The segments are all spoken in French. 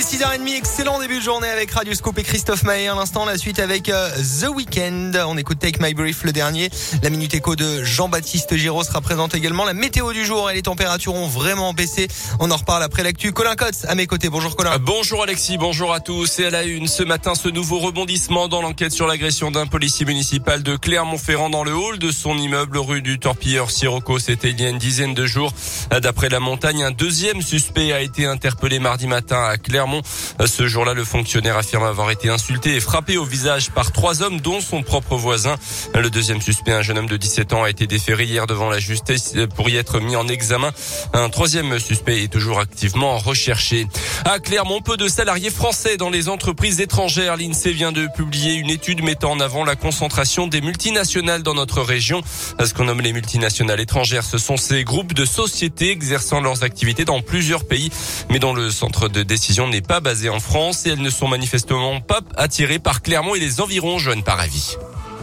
est 6h30, excellent début de journée avec Radio Scoop et Christophe Maé. À l'instant, la suite avec euh, The Weeknd. On écoute Take My Brief le dernier. La Minute Éco de Jean-Baptiste Giraud sera présente également. La météo du jour et les températures ont vraiment baissé. On en reparle après l'actu. Colin Cotts à mes côtés. Bonjour Colin. Bonjour Alexis, bonjour à tous. Et à la une, ce matin, ce nouveau rebondissement dans l'enquête sur l'agression d'un policier municipal de Clermont-Ferrand dans le hall de son immeuble rue du Torpilleur Sirocco. C'était il y a une dizaine de jours. D'après la montagne, un deuxième suspect a été interpellé mardi matin à Clermont. Ce jour-là, le fonctionnaire affirme avoir été insulté et frappé au visage par trois hommes, dont son propre voisin. Le deuxième suspect, un jeune homme de 17 ans, a été déféré hier devant la justice pour y être mis en examen. Un troisième suspect est toujours activement recherché. À Clermont, peu de salariés français dans les entreprises étrangères. L'INSEE vient de publier une étude mettant en avant la concentration des multinationales dans notre région. Ce qu'on nomme les multinationales étrangères, ce sont ces groupes de sociétés exerçant leurs activités dans plusieurs pays, mais dont le centre de décision n'est pas basé en France et elles ne sont manifestement pas attirées par Clermont et les environs jeunes par avis.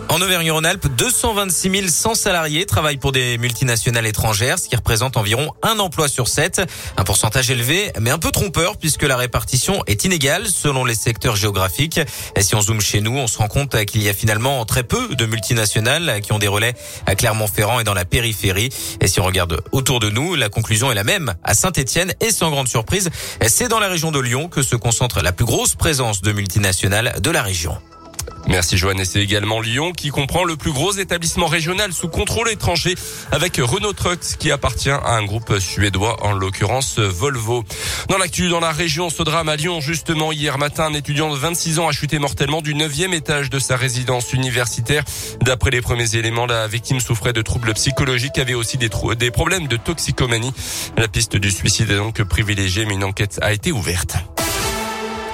En Auvergne-Rhône-Alpes, 226 100 salariés travaillent pour des multinationales étrangères, ce qui représente environ un emploi sur sept. Un pourcentage élevé, mais un peu trompeur puisque la répartition est inégale selon les secteurs géographiques. Et si on zoome chez nous, on se rend compte qu'il y a finalement très peu de multinationales qui ont des relais à Clermont-Ferrand et dans la périphérie. Et si on regarde autour de nous, la conclusion est la même. À Saint-Etienne et sans grande surprise, c'est dans la région de Lyon que se concentre la plus grosse présence de multinationales de la région. Merci Joanne. Et c'est également Lyon qui comprend le plus gros établissement régional sous contrôle étranger avec Renault Trucks qui appartient à un groupe suédois, en l'occurrence Volvo. Dans l'actu, dans la région, ce drame à Lyon, justement, hier matin, un étudiant de 26 ans a chuté mortellement du 9e étage de sa résidence universitaire. D'après les premiers éléments, la victime souffrait de troubles psychologiques, avait aussi des, des problèmes de toxicomanie. La piste du suicide est donc privilégiée, mais une enquête a été ouverte.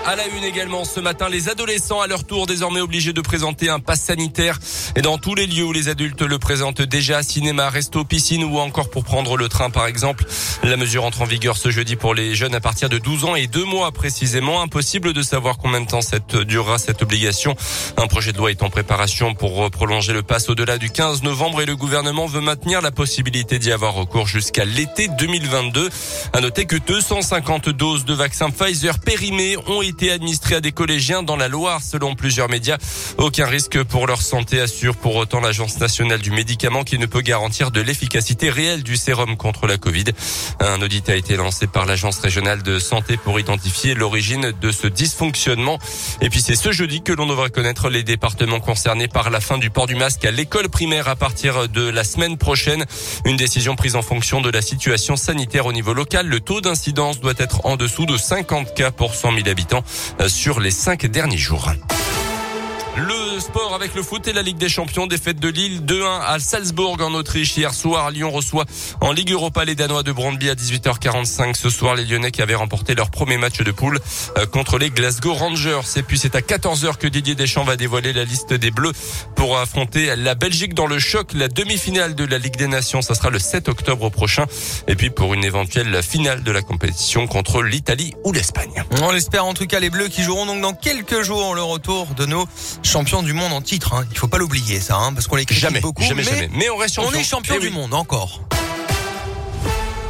À la une également ce matin, les adolescents à leur tour désormais obligés de présenter un pass sanitaire. Et dans tous les lieux où les adultes le présentent déjà, cinéma, resto, piscine ou encore pour prendre le train par exemple. La mesure entre en vigueur ce jeudi pour les jeunes à partir de 12 ans et deux mois précisément. Impossible de savoir combien de temps cette durera cette obligation. Un projet de loi est en préparation pour prolonger le pass au-delà du 15 novembre et le gouvernement veut maintenir la possibilité d'y avoir recours jusqu'à l'été 2022. À noter que 250 doses de vaccins Pfizer périmés ont été été administré à des collégiens dans la Loire, selon plusieurs médias. Aucun risque pour leur santé, assure pour autant l'Agence nationale du médicament qui ne peut garantir de l'efficacité réelle du sérum contre la Covid. Un audit a été lancé par l'Agence régionale de santé pour identifier l'origine de ce dysfonctionnement. Et puis c'est ce jeudi que l'on devra connaître les départements concernés par la fin du port du masque à l'école primaire à partir de la semaine prochaine. Une décision prise en fonction de la situation sanitaire au niveau local. Le taux d'incidence doit être en dessous de 50 cas pour 100 000 habitants. Euh, sur les cinq derniers jours. Sport avec le foot et la Ligue des Champions, défaite de Lille 2-1 à Salzbourg en Autriche hier soir. Lyon reçoit en Ligue Europa les Danois de Brondby à 18h45 ce soir. Les Lyonnais qui avaient remporté leur premier match de poule euh, contre les Glasgow Rangers. Et puis c'est à 14h que Didier Deschamps va dévoiler la liste des Bleus pour affronter la Belgique dans le choc. La demi-finale de la Ligue des Nations, ça sera le 7 octobre prochain. Et puis pour une éventuelle finale de la compétition contre l'Italie ou l'Espagne. On l'espère en tout cas les Bleus qui joueront donc dans quelques jours le retour de nos champion du monde en titre. Hein. Il faut pas l'oublier ça, hein, parce qu'on les critique jamais, beaucoup. Jamais, mais jamais. Mais on reste champion. On est champion eh du oui. monde encore.